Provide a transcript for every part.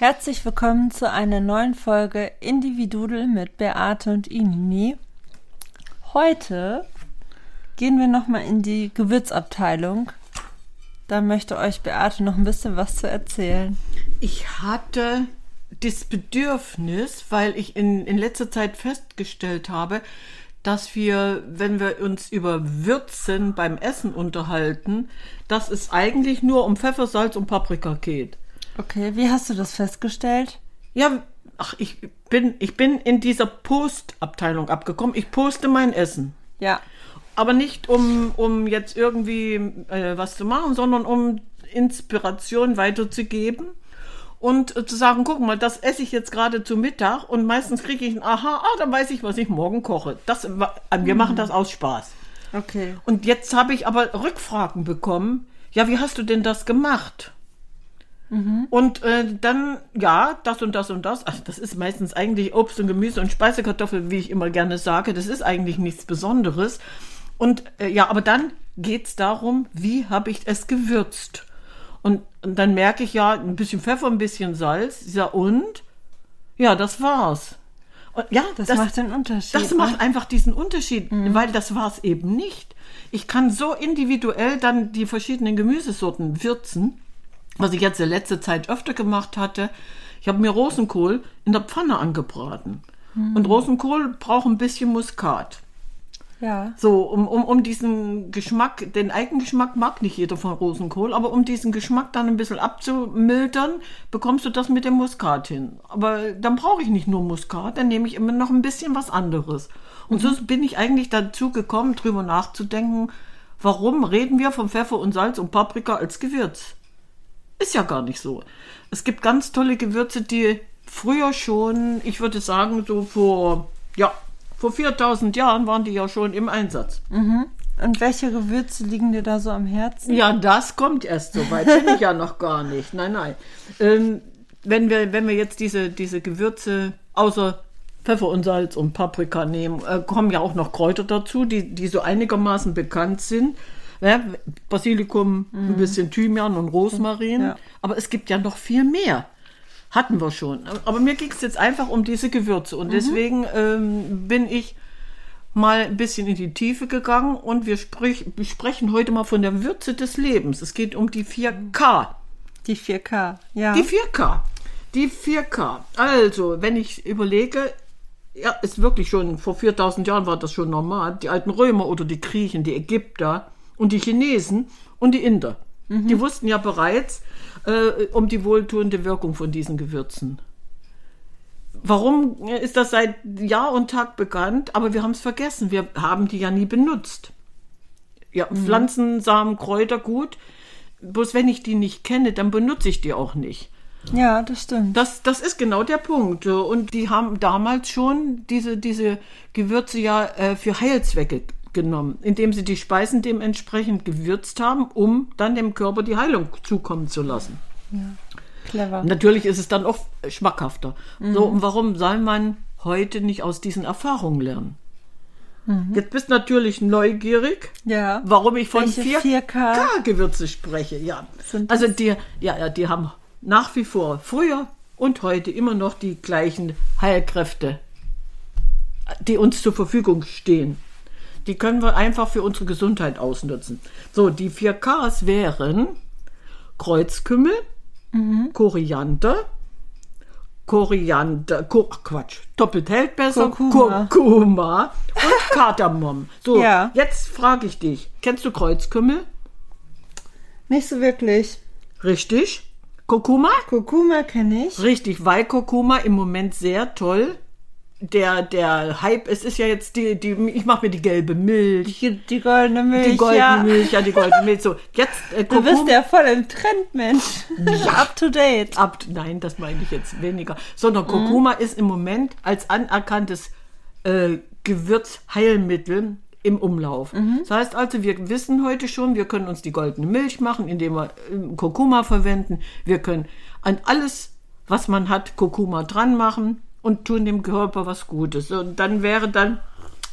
Herzlich willkommen zu einer neuen Folge Individudel mit Beate und Inini. Heute gehen wir nochmal in die Gewürzabteilung. Da möchte euch Beate noch ein bisschen was zu erzählen. Ich hatte das Bedürfnis, weil ich in, in letzter Zeit festgestellt habe, dass wir, wenn wir uns über Würzen beim Essen unterhalten, dass es eigentlich nur um Pfeffer, Salz und Paprika geht. Okay, wie hast du das festgestellt? Ja, ach, ich bin, ich bin in dieser Postabteilung abgekommen. Ich poste mein Essen. Ja. Aber nicht um, um jetzt irgendwie äh, was zu machen, sondern um Inspiration weiterzugeben und äh, zu sagen, guck mal, das esse ich jetzt gerade zu Mittag und meistens kriege ich ein Aha, ah, dann weiß ich, was ich morgen koche. Das, wir machen das aus Spaß. Okay. Und jetzt habe ich aber Rückfragen bekommen. Ja, wie hast du denn das gemacht? Und äh, dann, ja, das und das und das. Also das ist meistens eigentlich Obst und Gemüse und Speisekartoffel, wie ich immer gerne sage. Das ist eigentlich nichts Besonderes. Und äh, ja, aber dann geht's darum, wie habe ich es gewürzt? Und, und dann merke ich ja, ein bisschen Pfeffer, ein bisschen Salz. Ja, und? Ja, das war's. Und, ja, Das, macht den Unterschied. das ne? macht einfach diesen Unterschied, weil das war es eben nicht. Ich kann so individuell dann die verschiedenen Gemüsesorten würzen, was ich jetzt in letzter Zeit öfter gemacht hatte. Ich habe mir Rosenkohl in der Pfanne angebraten. Und Rosenkohl braucht ein bisschen Muskat. Ja. So, um, um, um diesen Geschmack, den Eigengeschmack mag nicht jeder von Rosenkohl, aber um diesen Geschmack dann ein bisschen abzumildern, bekommst du das mit dem Muskat hin. Aber dann brauche ich nicht nur Muskat, dann nehme ich immer noch ein bisschen was anderes. Und so bin ich eigentlich dazu gekommen, drüber nachzudenken, warum reden wir von Pfeffer und Salz und Paprika als Gewürz? Ist ja gar nicht so. Es gibt ganz tolle Gewürze, die früher schon, ich würde sagen, so vor, ja, vor 4000 Jahren waren die ja schon im Einsatz. Und welche Gewürze liegen dir da so am Herzen? Ja, das kommt erst so weit. Bin ich ja noch gar nicht. Nein, nein. Ähm, wenn, wir, wenn wir jetzt diese, diese Gewürze außer Pfeffer und Salz und Paprika nehmen, äh, kommen ja auch noch Kräuter dazu, die, die so einigermaßen bekannt sind. Ja, Basilikum, ein bisschen Thymian und Rosmarin. Ja. Aber es gibt ja noch viel mehr. Hatten wir schon. Aber mir ging es jetzt einfach um diese Gewürze. Und deswegen ähm, bin ich mal ein bisschen in die Tiefe gegangen und wir sprich, sprechen heute mal von der Würze des Lebens. Es geht um die 4K. Die 4K. Ja. Die 4K. Die 4K. Also, wenn ich überlege, ja, ist wirklich schon, vor 4000 Jahren war das schon normal. Die alten Römer oder die Griechen, die Ägypter und die Chinesen und die Inder. Die wussten ja bereits äh, um die wohltuende Wirkung von diesen Gewürzen. Warum ist das seit Jahr und Tag bekannt? Aber wir haben es vergessen. Wir haben die ja nie benutzt. Ja, Pflanzen, Samen, Kräuter, gut. Bloß wenn ich die nicht kenne, dann benutze ich die auch nicht. ja, das stimmt. Das, das ist genau der Punkt. Und die haben damals schon diese, diese Gewürze ja äh, für Heilzwecke genommen, indem sie die Speisen dementsprechend gewürzt haben, um dann dem Körper die Heilung zukommen zu lassen. Clever. Natürlich ist es dann auch schmackhafter. So, und warum soll man heute nicht aus diesen Erfahrungen lernen? Jetzt bist du natürlich neugierig, Ja. warum ich von Welche 4K, 4K? Gewürze spreche. Ja, also die, ja, ja, die haben nach wie vor früher und heute immer noch die gleichen Heilkräfte, die uns zur Verfügung stehen. Die können wir einfach für unsere Gesundheit ausnutzen. So, die 4Ks wären Kreuzkümmel, Koriander, Koriander, Ko Quatsch, doppelt hält besser, Kurkuma. Kurkuma und Kardamom. So, Ja. jetzt frage ich dich, kennst du Kreuzkümmel? Nicht so wirklich. Richtig. Kurkuma? Kurkuma kenne ich. Richtig, weil Kurkuma im Moment sehr toll. Der, der Hype, es ist ja jetzt die, die ich mache mir die gelbe Milch, Die, die goldene Milch. die goldene ja. Milch, ja, die goldene Milch. So, jetzt äh, Du bist ja voll im Trend, Mensch. Up to date. ab, nein, das meine ich jetzt weniger, sondern Kurkuma ist im Moment als anerkanntes äh, Gewürzheilmittel im Umlauf. Das heißt also, wir wissen heute schon, wir können uns die goldene Milch machen, indem wir äh, Kurkuma verwenden. Wir können an alles, was man hat, Kurkuma dran machen und tun dem Körper was Gutes. Und dann wäre dann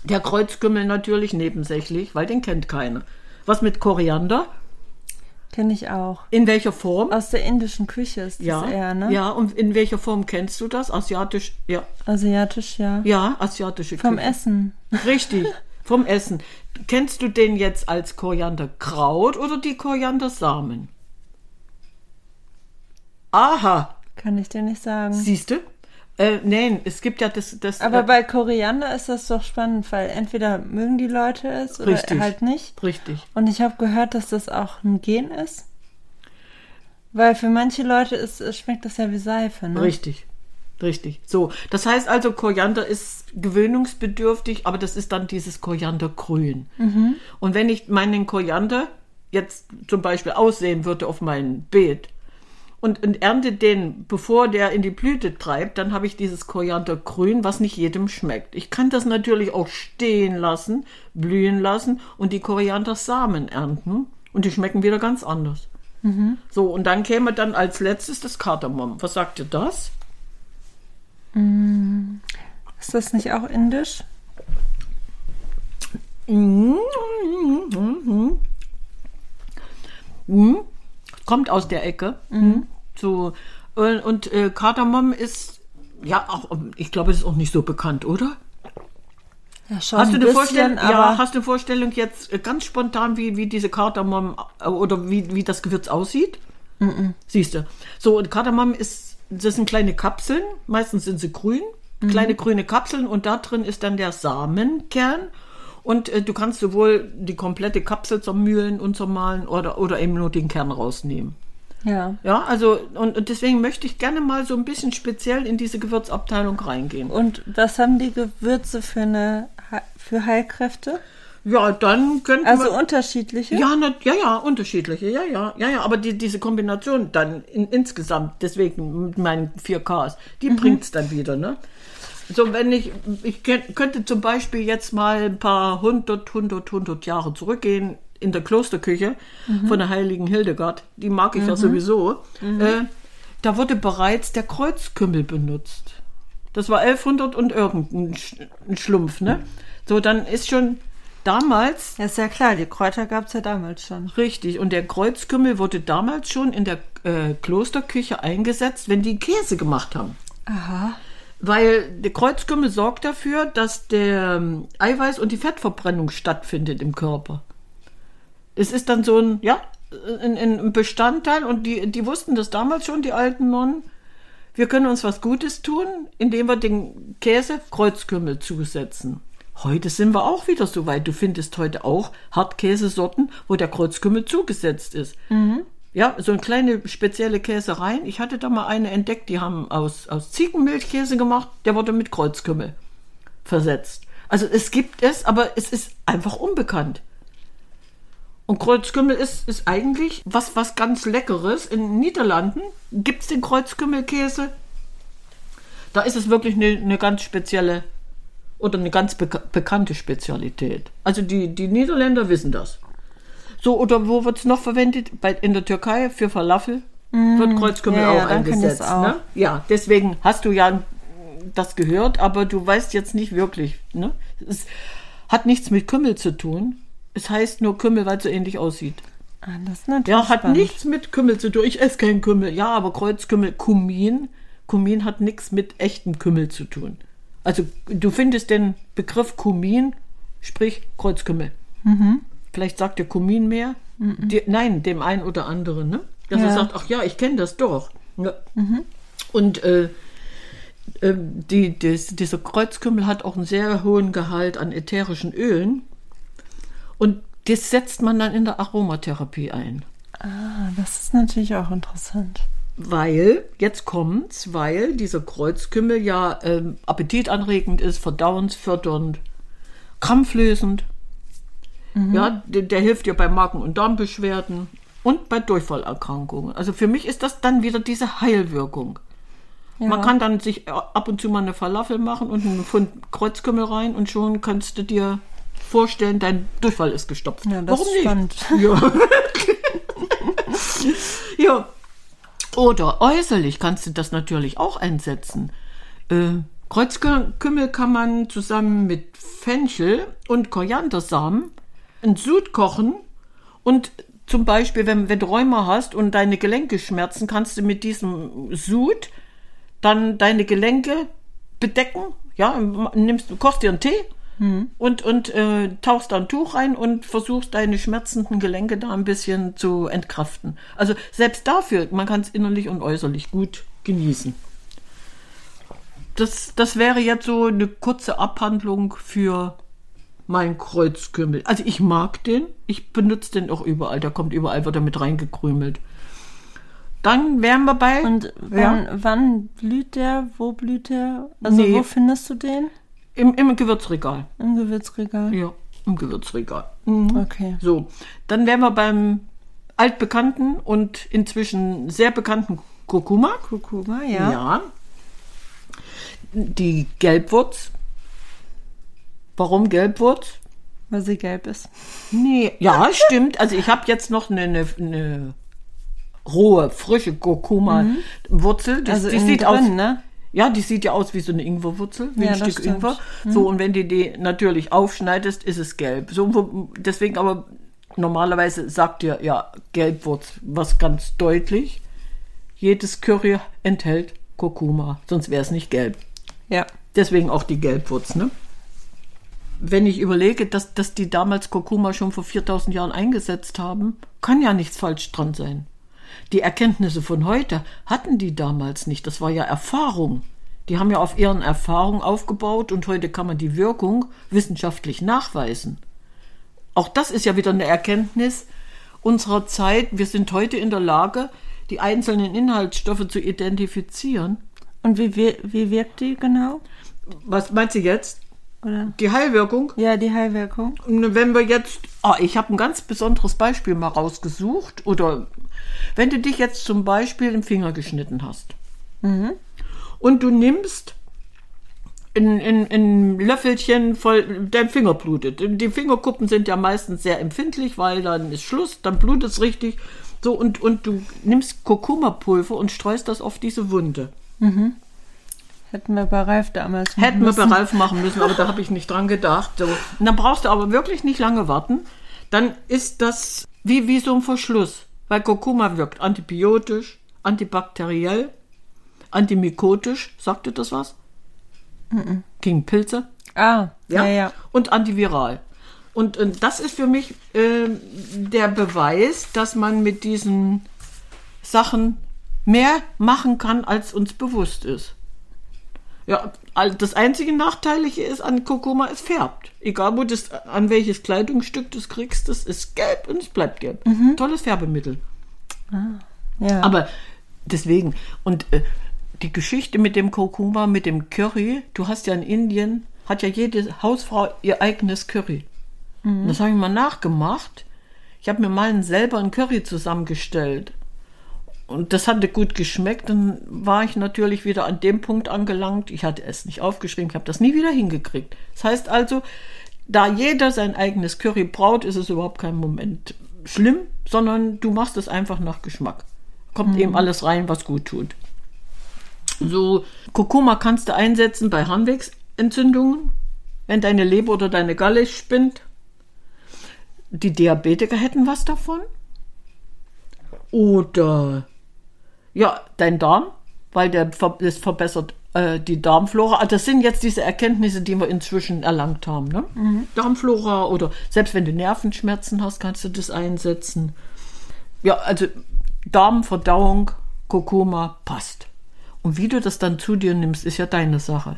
der Kreuzkümmel natürlich nebensächlich, weil den kennt keiner. Was mit Koriander? Kenne ich auch. In welcher Form? Aus der indischen Küche ist das Ja, eher, ne? ja, und in welcher Form kennst du das? Asiatisch, ja, Asiatisch, ja. ja, asiatische Vom Küche. Essen. Richtig, vom Essen. Kennst du den jetzt als Korianderkraut oder die Koriandersamen? Aha, Kann ich dir nicht sagen. siehst du? Äh, nein, es gibt ja das, das Aber äh, bei Koriander ist das doch spannend, weil entweder mögen die Leute es oder Richtig. halt nicht. richtig. Und ich habe gehört, dass das auch ein Gen ist. Weil für manche Leute ist, schmeckt das ja wie Seife, ne? Richtig. Richtig. So, das heißt also, Koriander ist gewöhnungsbedürftig, aber das ist dann dieses Koriandergrün. Und wenn ich meinen Koriander jetzt zum Beispiel aussehen würde auf mein Beet und, und ernte den, bevor der in die Blüte treibt, dann habe ich dieses Koriandergrün, was nicht jedem schmeckt. Ich kann das natürlich auch stehen lassen, blühen lassen und die Koriandersamen ernten und die schmecken wieder ganz anders. So, und dann käme dann als letztes das Kardamom. Was sagt ihr das? Ist das nicht auch indisch? Mhm. Kommt aus der Ecke. Mhm. So, und, und äh, Kardamom ist, ja, auch, ich glaube, es ist auch nicht so bekannt, oder? Ja, schon Hast du, ein eine bisschen, Vorstellung, ja, hast du eine Vorstellung jetzt äh, ganz spontan, wie, wie diese Kardamom äh, oder wie, wie das Gewürz aussieht? Siehst du. So, und Kardamom ist, das sind kleine Kapseln, meistens sind sie grün, kleine grüne Kapseln und da drin ist dann der Samenkern. Und äh, du kannst sowohl die komplette Kapsel zermühlen und zermahlen oder, oder eben nur den Kern rausnehmen. ja. Ja, also, und, und deswegen möchte ich gerne mal so ein bisschen speziell in diese Gewürzabteilung reingehen. Und was haben die Gewürze für eine für Heilkräfte? Ja, dann könnten Also wir. unterschiedliche? Ja, na, ja, ja, unterschiedliche, ja, ja, ja, ja, aber die, diese Kombination dann in, insgesamt, deswegen mit meinen 4Ks, die bringt's dann wieder, ne? So, wenn ich, ich könnt- könnte zum Beispiel jetzt mal ein paar hundert, hundert, hundert Jahre zurückgehen in der Klosterküche von der heiligen Hildegard, die mag ich ja sowieso, äh, da wurde bereits der Kreuzkümmel benutzt. Das war 1100 und irgendein Sch- ein Schlumpf, ne? So, dann ist schon damals Ja, ist ja klar, die Kräuter gab es ja damals schon. Richtig, und der Kreuzkümmel wurde damals schon in der äh, Klosterküche eingesetzt, wenn die Käse gemacht haben. Aha. Weil der Kreuzkümmel sorgt dafür, dass der ähm, Eiweiß- und die Fettverbrennung stattfindet im Körper. Es ist dann so ein, ja, ein, ein Bestandteil und die, die wussten das damals schon, die alten Nonnen. Wir können uns was Gutes tun, indem wir den Käse Kreuzkümmel zusetzen. Heute sind wir auch wieder so weit. Du findest heute auch Hartkäsesorten, wo der Kreuzkümmel zugesetzt ist. Ja, so eine kleine spezielle Käsereien. Ich hatte da mal eine entdeckt, die haben aus, aus Ziegenmilchkäse gemacht, der wurde mit Kreuzkümmel versetzt. Also es gibt es, aber es ist einfach unbekannt. Und Kreuzkümmel ist, ist eigentlich was, was ganz Leckeres. In den Niederlanden gibt es den Kreuzkümmelkäse. Da ist es wirklich eine, eine ganz spezielle oder eine ganz beka bekannte Spezialität. Also die, die Niederländer wissen das. So, oder wo wird es noch verwendet? Bei, in der Türkei für Falafel wird Kreuzkümmel ja, auch ja, eingesetzt. auch. Ne? Ja, deswegen hast du ja das gehört, aber du weißt jetzt nicht wirklich. Ne? Es hat nichts mit Kümmel zu tun. Es heißt nur Kümmel, weil es so ähnlich aussieht. Ah, das ist natürlich Ja, hat spannend. nichts mit Kümmel zu tun. Ich esse keinen Kümmel. Ja, aber Kreuzkümmel, Kumin. Kumin hat nichts mit echtem Kümmel zu tun. Also du findest den Begriff Kumin, sprich Kreuzkümmel. Mhm. Vielleicht sagt der Kumin mehr. Die, nein, dem einen oder anderen, ne? Dass er Ja. sagt, ach ja, ich kenne das doch. Ja. Und äh, ähm, die, das, dieser Kreuzkümmel hat auch einen sehr hohen Gehalt an ätherischen Ölen. Und das setzt man dann in der Aromatherapie ein. Ah, das ist natürlich auch interessant. Weil, jetzt kommt's, weil dieser Kreuzkümmel ja ähm, appetitanregend ist, verdauungsfördernd, krampflösend. Ja, der, der hilft dir bei Magen- und Darmbeschwerden und bei Durchfallerkrankungen. Also für mich ist das dann wieder diese Heilwirkung. Man kann dann sich ab und zu mal eine Falafel machen und einen Pfund Kreuzkümmel rein und schon kannst du dir vorstellen, dein Durchfall ist gestopft. Ja, das Warum nicht? Ja. ja. Oder äußerlich kannst du das natürlich auch einsetzen. Äh, Kreuzkümmel kann man zusammen mit Fenchel und Koriandersamen einen Sud kochen und zum Beispiel, wenn, wenn du Rheuma hast und deine Gelenke schmerzen, kannst du mit diesem Sud dann deine Gelenke bedecken. Ja, nimmst, du kochst dir einen Tee und, und äh, tauchst da ein Tuch rein und versuchst deine schmerzenden Gelenke da ein bisschen zu entkraften. Also selbst dafür, man kann es innerlich und äußerlich gut genießen. Das, das wäre jetzt so eine kurze Abhandlung für mein Kreuzkümmel. Also ich mag den, ich benutze den auch überall, der kommt überall, wird er mit reingekrümelt. Dann wären wir bei. Und wann, wann blüht der? Wo blüht der? Also Nee. wo findest du den? Im, Im Gewürzregal. Im Gewürzregal. Ja, im Gewürzregal. Mhm. Okay. So, dann wären wir beim altbekannten und inzwischen sehr bekannten Kurkuma. Kurkuma, ja. Ja. Die Gelbwurz. Warum Gelbwurz? Weil sie gelb ist. Nee, ja, stimmt. Also ich habe jetzt noch eine, eine, eine rohe, frische Kurkuma-Wurzel. Die, Also die sieht drin, aus, ne? Ja, die sieht ja aus wie so eine Ingwerwurzel, wie Ja, ein Stück stimmt. Mhm. Ingwer. So, und wenn du die natürlich aufschneidest, ist es gelb. So, deswegen aber normalerweise sagt ihr ja Gelbwurz was ganz deutlich. Jedes Curry enthält Kurkuma, sonst wäre es nicht gelb. Ja. Deswegen auch die Gelbwurz, ne? Wenn ich überlege, dass, dass die damals Kurkuma schon vor 4000 Jahren eingesetzt haben, kann ja nichts falsch dran sein. Die Erkenntnisse von heute hatten die damals nicht. Das war ja Erfahrung. Die haben ja auf ihren Erfahrungen aufgebaut und heute kann man die Wirkung wissenschaftlich nachweisen. Auch das ist ja wieder eine Erkenntnis unserer Zeit. Wir sind heute in der Lage, die einzelnen Inhaltsstoffe zu identifizieren. Und wie, wie wirkt die genau? Was meinst du jetzt? Oder? Die Heilwirkung? Ja, die Heilwirkung. Wenn wir jetzt, ah, ich habe ein ganz besonderes Beispiel mal rausgesucht, oder wenn du dich jetzt zum Beispiel im Finger geschnitten hast und du nimmst ein, ein, ein Löffelchen voll, dein Finger blutet. Die Fingerkuppen sind ja meistens sehr empfindlich, weil dann ist Schluss, dann blutet es richtig. So, und, und du nimmst Kurkuma-Pulver und streust das auf diese Wunde. Hätten wir bei Ralf damals machen Hätten wir bei müssen. Ralf machen müssen, aber da habe ich nicht dran gedacht. So. Und dann brauchst du aber wirklich nicht lange warten. Dann ist das wie, wie so ein Verschluss. Weil Kurkuma wirkt antibiotisch, antibakteriell, antimykotisch. Sagt dir das was? Gegen Pilze. Ah, ja, ja. Und antiviral. Und, und das ist für mich äh, der Beweis, dass man mit diesen Sachen mehr machen kann, als uns bewusst ist. Ja, das einzige Nachteilige ist an Kurkuma, es färbt. Egal, wo das, an welches Kleidungsstück du es kriegst, das ist gelb und es bleibt gelb. Tolles Färbemittel. ja. Aber deswegen, und äh, die Geschichte mit dem Kurkuma, mit dem Curry, du hast ja in Indien, hat ja jede Hausfrau ihr eigenes Curry. Und Das habe ich mal nachgemacht. Ich habe mir mal selber ein Curry zusammengestellt. Und das hatte gut geschmeckt. Dann war ich natürlich wieder an dem Punkt angelangt. Ich hatte es nicht aufgeschrieben, ich habe das nie wieder hingekriegt. Das heißt also, da jeder sein eigenes Curry braut, ist es überhaupt kein Moment schlimm, sondern du machst es einfach nach Geschmack. Kommt eben alles rein, was gut tut. So, Kurkuma kannst du einsetzen bei Harnwegsentzündungen, wenn deine Leber oder deine Galle spinnt. Die Diabetiker hätten was davon. Oder ja, dein Darm, weil der das verbessert äh, die Darmflora. Ah, Das sind jetzt diese Erkenntnisse, die wir inzwischen erlangt haben. Ne? Darmflora oder selbst wenn du Nervenschmerzen hast, kannst du das einsetzen. Ja, also Darmverdauung, Kurkuma passt. Und wie du das dann zu dir nimmst, ist ja deine Sache.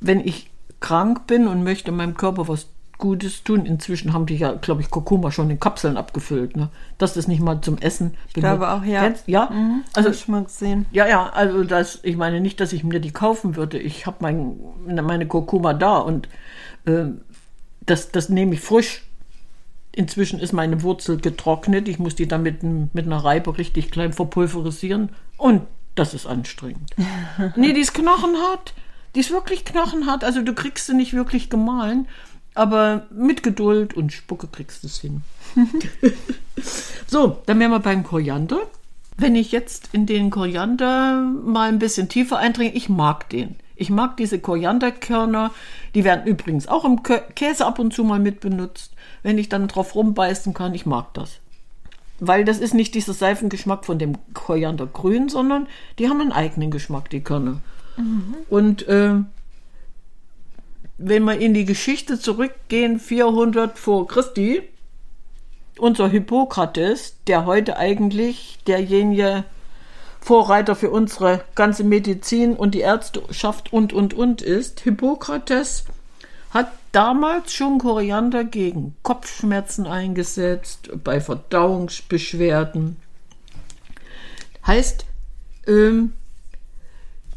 Wenn ich krank bin und möchte meinem Körper was Gutes tun, inzwischen haben die ja, glaube ich, Kurkuma schon in Kapseln abgefüllt, ne? Das nicht mal zum Essen Ich glaube auch, ja. Kennst- Ja, Mhm, also ich mal gesehen. ja, ja, also das, ich meine nicht, dass ich mir die kaufen würde. Ich habe mein, meine Kurkuma da und ähm, das, das nehme ich frisch. Inzwischen ist meine Wurzel getrocknet. Ich muss die dann mit, mit einer Reibe richtig klein verpulverisieren. Und das ist anstrengend. nee, die ist knochenhart. Die ist wirklich knochenhart. Also du kriegst sie nicht wirklich gemahlen. Aber mit Geduld und Spucke kriegst du es hin. So, dann wären wir beim Koriander. Wenn ich jetzt in den Koriander mal ein bisschen tiefer eindringe, ich mag den. Ich mag diese Korianderkörner. Die werden übrigens auch im Käse ab und zu mal mit benutzt. Wenn ich dann drauf rumbeißen kann, ich mag das. Weil das ist nicht dieser Seifengeschmack von dem Koriandergrün, sondern die haben einen eigenen Geschmack, die Körner. Und äh, wenn wir in die Geschichte zurückgehen, 400 vor Christi, unser Hippokrates, der heute eigentlich derjenige Vorreiter für unsere ganze Medizin und die Ärzteschaft und, und, und ist, Hippokrates hat damals schon Koriander gegen Kopfschmerzen eingesetzt, bei Verdauungsbeschwerden. Heißt, ähm,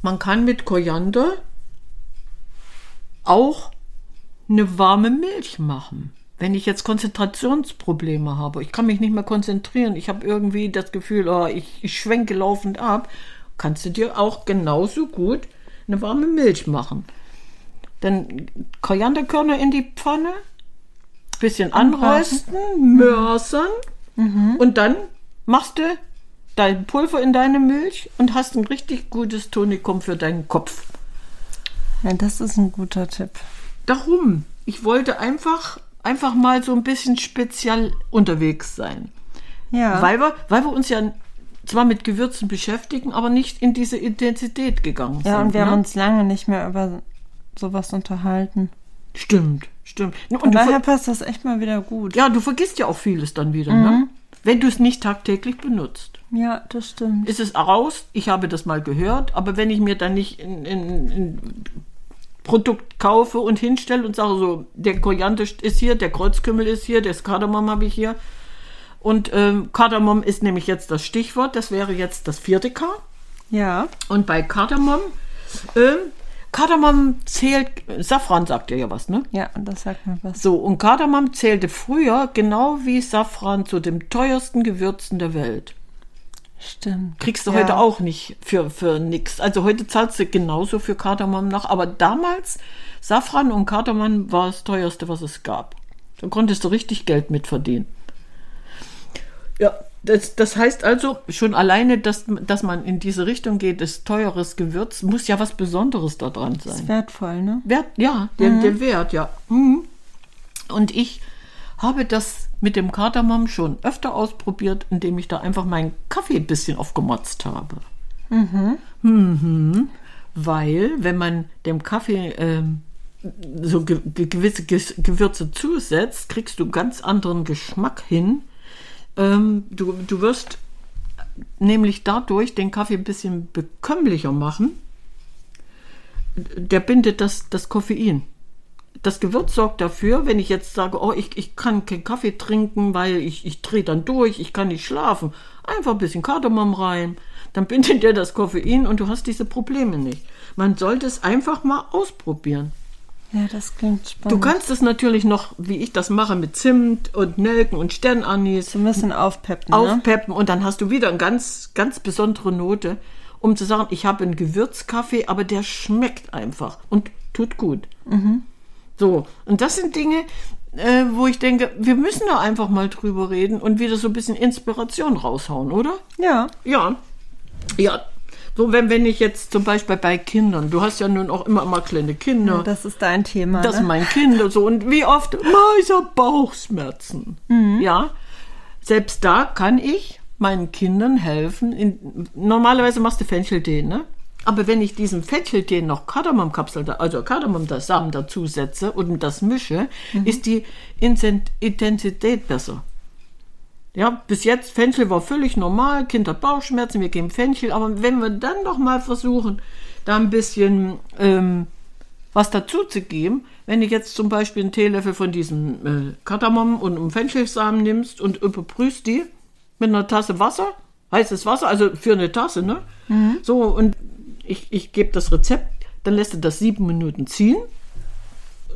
man kann mit Koriander auch eine warme Milch machen. Wenn ich jetzt Konzentrationsprobleme habe, ich kann mich nicht mehr konzentrieren, ich habe irgendwie das Gefühl, oh, ich, ich schwenke laufend ab, kannst du dir auch genauso gut eine warme Milch machen. Dann Korianderkörner in die Pfanne, bisschen anrösten, mörsern und dann machst du dein Pulver in deine Milch und hast ein richtig gutes Tonikum für deinen Kopf. Ja, das ist ein guter Tipp. Darum, ich wollte einfach, einfach mal so ein bisschen speziell unterwegs sein. Ja. Weil, wir, weil wir uns ja zwar mit Gewürzen beschäftigen, aber nicht in diese Intensität gegangen sind. ja, und wir ne? haben uns lange nicht mehr über sowas unterhalten. Stimmt, stimmt. Und Von daher passt das echt mal wieder gut. ja, du vergisst ja auch vieles dann wieder, Mhm. ne? wenn du es nicht tagtäglich benutzt. Ja, das stimmt. ist es raus, ich habe das mal gehört, aber wenn ich mir dann nicht ein in, in Produkt kaufe und hinstelle und sage so, der Koriander ist hier, der Kreuzkümmel ist hier, das Kardamom habe ich hier. Und ähm, Kardamom ist nämlich jetzt das Stichwort, das wäre jetzt das vierte K. Ja. Und bei Kardamom, ähm, Kardamom zählt, Safran sagt ja ja was, ne? Ja, das sagt mir was. So, und Kardamom zählte früher genau wie Safran zu den teuersten Gewürzen der Welt. Stimmt. Kriegst du Ja. heute auch nicht für, für nix. Also heute zahlst du genauso für Kardamom nach. Aber damals, Safran und Kardamom war das teuerste, was es gab. Da konntest du richtig Geld mit verdienen. Ja, das, das heißt also schon alleine, dass, dass man in diese Richtung geht, ist teures Gewürz, muss ja was Besonderes da dran Das ist sein. wertvoll, ne? Wert, ja, der, der Wert, ja. Mhm. Und ich habe das mit dem Kardamom schon öfter ausprobiert, indem ich da einfach meinen Kaffee ein bisschen aufgemotzt habe. Mhm. Weil, wenn man dem Kaffee ähm, so ge gewisse Ges Gewürze zusetzt, kriegst du ganz anderen Geschmack hin. Ähm, du, du wirst nämlich dadurch den Kaffee ein bisschen bekömmlicher machen. Der bindet das, das Koffein das Gewürz sorgt dafür, wenn ich jetzt sage, oh, ich, ich kann keinen Kaffee trinken, weil ich, ich drehe dann durch, ich kann nicht schlafen. Einfach ein bisschen Kardamom rein, dann bindet der das Koffein und du hast diese Probleme nicht. Man sollte es einfach mal ausprobieren. Ja, das klingt Du spannend. kannst es natürlich noch, wie ich das mache, mit Zimt und Nelken und Sternanis so ein bisschen aufpeppen, ne? aufpeppen und dann hast du wieder eine ganz, ganz besondere Note, um zu sagen, ich habe einen Gewürzkaffee, aber der schmeckt einfach und tut gut. So, und das sind Dinge, äh, wo ich denke, wir müssen da einfach mal drüber reden und wieder so ein bisschen Inspiration raushauen, oder? Ja. Ja. Ja. So, wenn, wenn ich jetzt zum Beispiel bei Kindern, du hast ja nun auch immer mal kleine Kinder. Das ist dein Thema. Das ne? sind meine Kinder so. Und wie oft? Ich hab Bauchschmerzen. Ja. Selbst da kann ich meinen Kindern helfen. In, normalerweise machst du Fencheltee, ne? Aber wenn ich diesen Fencheltee noch Kardamomkapsel, da- also Kardamom-Samen dazu setze und das mische, ist die Intensität besser. Ja, bis jetzt, Fenchel war völlig normal, Kind hat Bauchschmerzen, wir geben Fenchel, aber wenn wir dann doch mal versuchen, da ein bisschen ähm, was dazu zu geben, wenn du jetzt zum Beispiel einen Teelöffel von diesem äh, Kardamom und einem Fenchelsamen nimmst und überprüfst die mit einer Tasse Wasser, heißes Wasser, also für eine Tasse, ne? So, und ich, ich gebe das Rezept, dann lässt du das sieben Minuten ziehen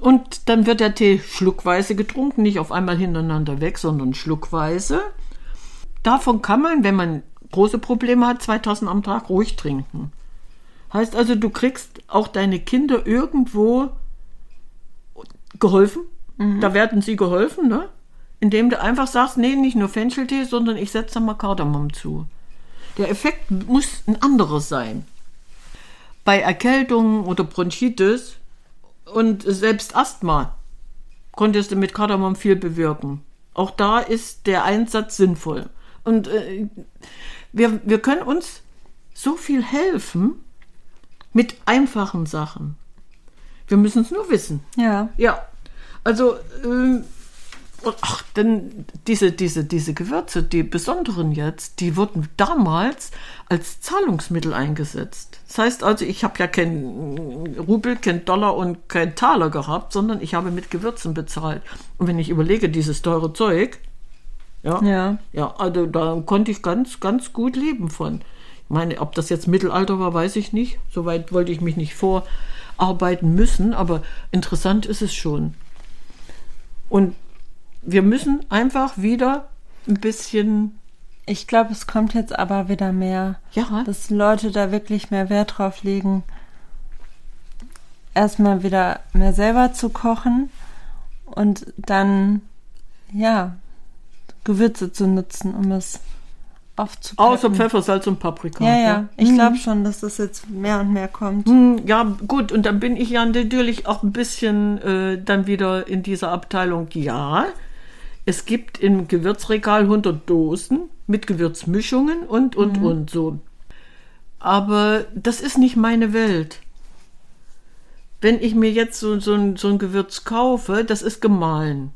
und dann wird der Tee schluckweise getrunken, nicht auf einmal hintereinander weg, sondern schluckweise. Davon kann man, wenn man große Probleme hat, 2000 am Tag ruhig trinken. Heißt also, du kriegst auch deine Kinder irgendwo geholfen. Da werden sie geholfen, ne? Indem du einfach sagst, nee, nicht nur Fencheltee, sondern ich setze da mal Kardamom zu. Der Effekt muss ein anderes sein. Bei Erkältungen oder Bronchitis und selbst Asthma konntest du mit Kardamom viel bewirken. Auch da ist der Einsatz sinnvoll. Und äh, wir, wir können uns so viel helfen mit einfachen Sachen. Wir müssen es nur wissen. Ja. Ja, also, ähm, und ach, denn diese, diese, diese Gewürze, die besonderen jetzt, die wurden damals als Zahlungsmittel eingesetzt. Das heißt also, ich habe ja kein Rubel, kein Dollar und kein Taler gehabt, sondern ich habe mit Gewürzen bezahlt. Und wenn ich überlege, dieses teure Zeug, ja, Ja. ja, also da konnte ich ganz, ganz gut leben von. Ich meine, ob das jetzt Mittelalter war, weiß ich nicht. Soweit wollte ich mich nicht vorarbeiten müssen, aber interessant ist es schon. Und wir müssen einfach wieder ein bisschen, Ich glaube, es kommt jetzt aber wieder mehr, ja, dass Leute da wirklich mehr Wert drauf legen, erstmal wieder mehr selber zu kochen und dann, ja, Gewürze zu nutzen, um es aufzupacken. außer Pfeffer, Salz und Paprika. Ja, ja. ne? Ich glaube schon, dass das jetzt mehr und mehr kommt. Hm, Ja, gut, und dann bin ich ja natürlich auch ein bisschen äh, dann wieder in dieser Abteilung. Ja, es gibt im Gewürzregal 100 Dosen mit Gewürzmischungen und, und, und so. Aber das ist nicht meine Welt. Wenn ich mir jetzt so, so, ein, so ein Gewürz kaufe, das ist gemahlen.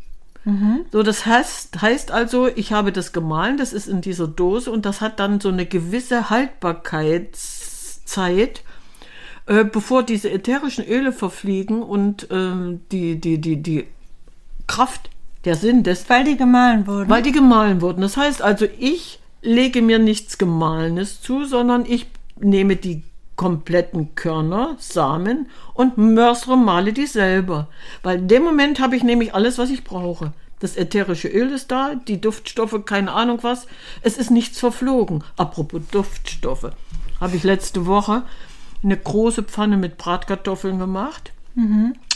So, das heißt, heißt also, ich habe das gemahlen, das ist in dieser Dose und das hat dann so eine gewisse Haltbarkeitszeit, äh, bevor diese ätherischen Öle verfliegen und ähm, die, die, die, die Kraft, der Sinn des, Weil die gemahlen wurden. weil die gemahlen wurden. Das heißt also, ich lege mir nichts Gemahlenes zu, sondern ich nehme die kompletten Körner, Samen und mörsere, male die selber. Weil in dem Moment habe ich nämlich alles, was ich brauche. Das ätherische Öl ist da, die Duftstoffe, keine Ahnung was. Es ist nichts verflogen. Apropos Duftstoffe. Habe ich letzte Woche eine große Pfanne mit Bratkartoffeln gemacht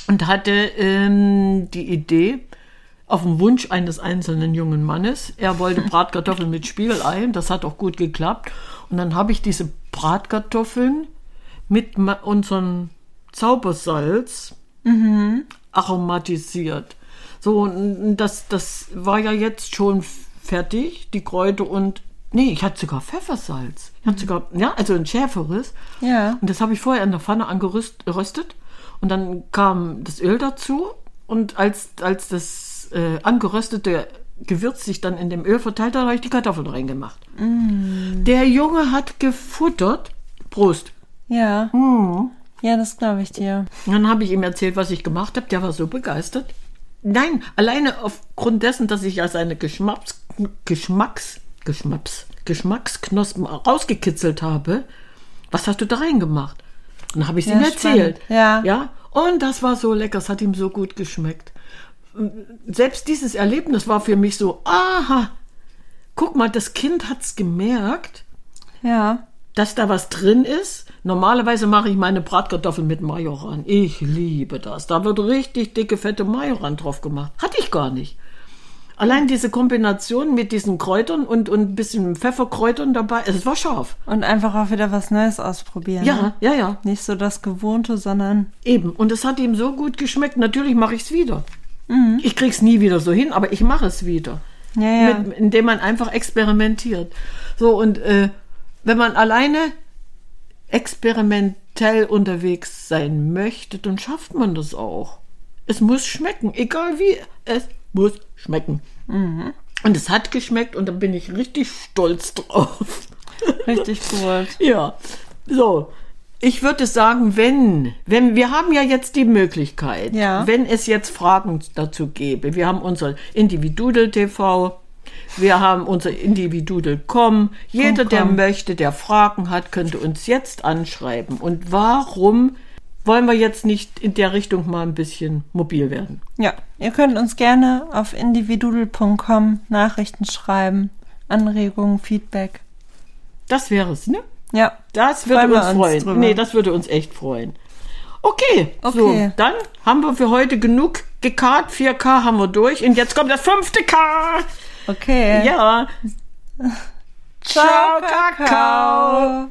und hatte ähm, die Idee, auf den Wunsch eines einzelnen jungen Mannes. Er wollte Bratkartoffeln mit Spiegelei, das hat auch gut geklappt. Und dann habe ich diese Bratkartoffeln mit unserem Zaubersalz aromatisiert. So, und das, das war ja jetzt schon fertig, die Kräuter und. Nee, ich hatte sogar Pfeffersalz. Ich hatte sogar, ja, also ein schärferes. Ja. Und das habe ich vorher in der Pfanne angeröstet. Und dann kam das Öl dazu. Und als, als das äh, angeröstete Gewürz sich dann in dem Öl verteilt hat, habe ich die Kartoffeln reingemacht. Der Junge hat gefuttert. Prost. Ja. Ja, das glaube ich dir. Dann habe ich ihm erzählt, was ich gemacht habe. Der war so begeistert. Nein, alleine aufgrund dessen, dass ich ja seine Geschmacks, Geschmacks, Geschmacks, Geschmacksknospen rausgekitzelt habe. Was hast du da reingemacht? Und dann habe ich es Ja, ihm erzählt. spannend. Ja. ja. Und das war so lecker. Es hat ihm so gut geschmeckt. Selbst dieses Erlebnis war für mich so, aha, guck mal, das Kind hat's gemerkt Ja. dass da was drin ist. Normalerweise mache ich meine Bratkartoffeln mit Majoran. Ich liebe das. Da wird richtig dicke, fette Majoran drauf gemacht. Hatte ich gar nicht. Allein diese Kombination mit diesen Kräutern und, und ein bisschen Pfefferkräutern dabei, es war scharf. Und einfach auch wieder was Neues ausprobieren. Ja, Ne? ja, ja, Nicht so das Gewohnte, sondern eben. Und es hat ihm so gut geschmeckt. Natürlich mache ich es wieder. Ich krieg's nie wieder so hin, aber ich mache es wieder. ja, ja. mit, indem man einfach experimentiert. So, und äh, wenn man alleine experimentell unterwegs sein möchte, dann schafft man das auch. Es muss schmecken, egal wie, es muss schmecken. Und es hat geschmeckt und da bin ich richtig stolz drauf. Richtig gut. Ja, so. Ich würde sagen, wenn, wenn, wir haben ja jetzt die Möglichkeit, Ja. wenn es jetzt Fragen dazu gäbe, wir haben unser Individudel TV, wir haben unser Individudel.com, jeder, der .com. möchte, der Fragen hat, könnte uns jetzt anschreiben. Und warum wollen wir jetzt nicht in der Richtung mal ein bisschen mobil werden? Ja, ihr könnt uns gerne auf individudel.com Nachrichten schreiben, Anregungen, Feedback. Das wäre es, ne? Ja, Das würde uns uns freuen. drüber. Nee, das würde uns echt freuen. Okay, Okay. so, dann haben wir für heute genug gekarrt. 4K haben wir durch. Und jetzt kommt das fünfte K. okay. Ja. Ciao, Kakao.